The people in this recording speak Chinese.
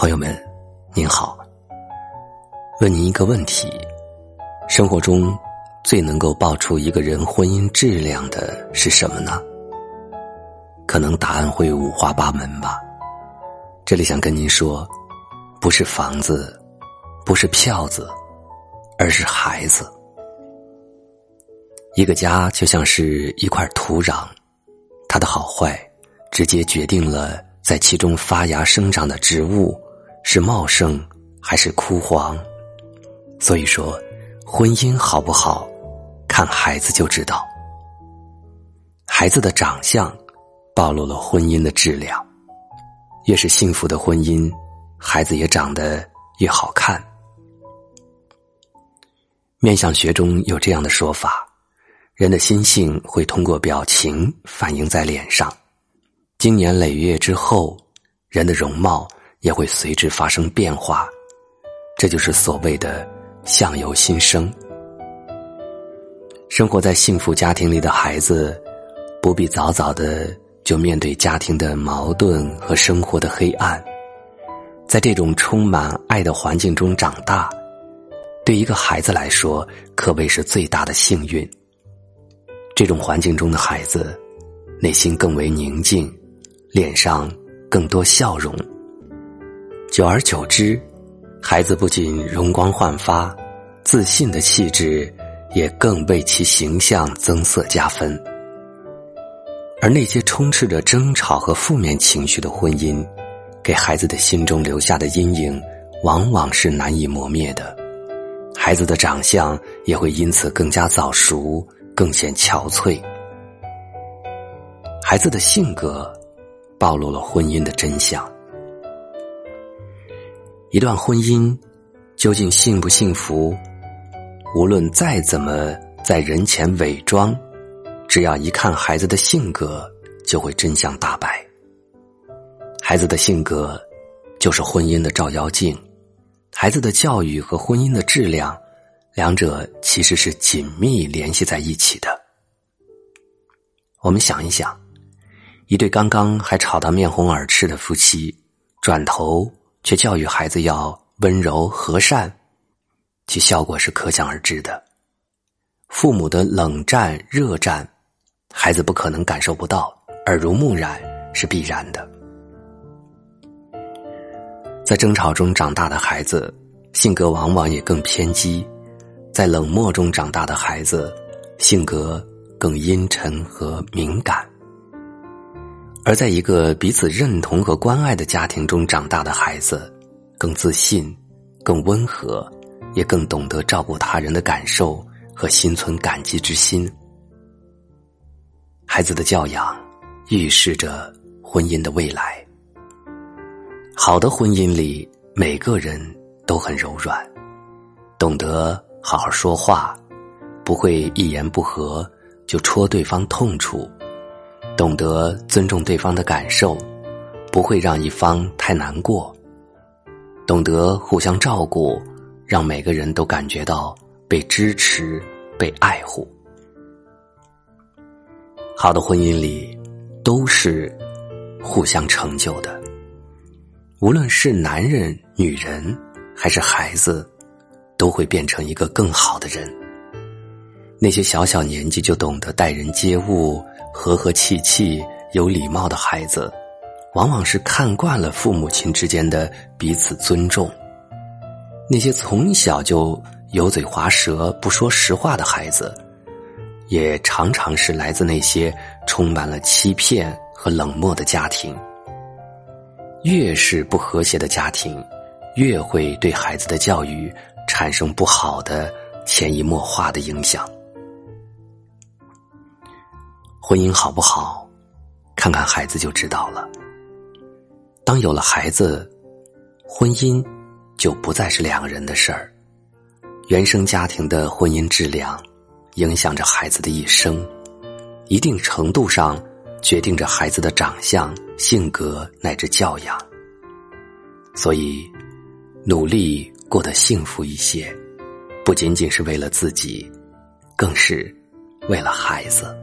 朋友们，您好。问您一个问题：生活中最能够爆出一个人婚姻质量的是什么呢？可能答案会五花八门吧。这里想跟您说，不是房子，不是票子，而是孩子。一个家就像是一块土壤，它的好坏直接决定了在其中发芽生长的植物。是茂盛还是枯黄？所以说，婚姻好不好，看孩子就知道。孩子的长相，暴露了婚姻的质量。越是幸福的婚姻，孩子也长得越好看。面相学中有这样的说法：人的心性会通过表情反映在脸上，经年累月之后，人的容貌。也会随之发生变化，这就是所谓的“相由心生”。生活在幸福家庭里的孩子，不必早早的就面对家庭的矛盾和生活的黑暗，在这种充满爱的环境中长大，对一个孩子来说可谓是最大的幸运。这种环境中的孩子，内心更为宁静，脸上更多笑容。久而久之，孩子不仅容光焕发，自信的气质也更为其形象增色加分。而那些充斥着争吵和负面情绪的婚姻，给孩子的心中留下的阴影，往往是难以磨灭的。孩子的长相也会因此更加早熟，更显憔悴。孩子的性格，暴露了婚姻的真相。一段婚姻究竟幸不幸福？无论再怎么在人前伪装，只要一看孩子的性格，就会真相大白。孩子的性格就是婚姻的照妖镜，孩子的教育和婚姻的质量，两者其实是紧密联系在一起的。我们想一想，一对刚刚还吵得面红耳赤的夫妻，转头。却教育孩子要温柔和善，其效果是可想而知的。父母的冷战热战，孩子不可能感受不到，耳濡目染是必然的。在争吵中长大的孩子，性格往往也更偏激；在冷漠中长大的孩子，性格更阴沉和敏感。而在一个彼此认同和关爱的家庭中长大的孩子，更自信、更温和，也更懂得照顾他人的感受和心存感激之心。孩子的教养，预示着婚姻的未来。好的婚姻里，每个人都很柔软，懂得好好说话，不会一言不合就戳对方痛处。懂得尊重对方的感受，不会让一方太难过；懂得互相照顾，让每个人都感觉到被支持、被爱护。好的婚姻里，都是互相成就的。无论是男人、女人，还是孩子，都会变成一个更好的人。那些小小年纪就懂得待人接物。和和气气、有礼貌的孩子，往往是看惯了父母亲之间的彼此尊重。那些从小就油嘴滑舌、不说实话的孩子，也常常是来自那些充满了欺骗和冷漠的家庭。越是不和谐的家庭，越会对孩子的教育产生不好的、潜移默化的影响。婚姻好不好，看看孩子就知道了。当有了孩子，婚姻就不再是两个人的事儿。原生家庭的婚姻质量，影响着孩子的一生，一定程度上决定着孩子的长相、性格乃至教养。所以，努力过得幸福一些，不仅仅是为了自己，更是为了孩子。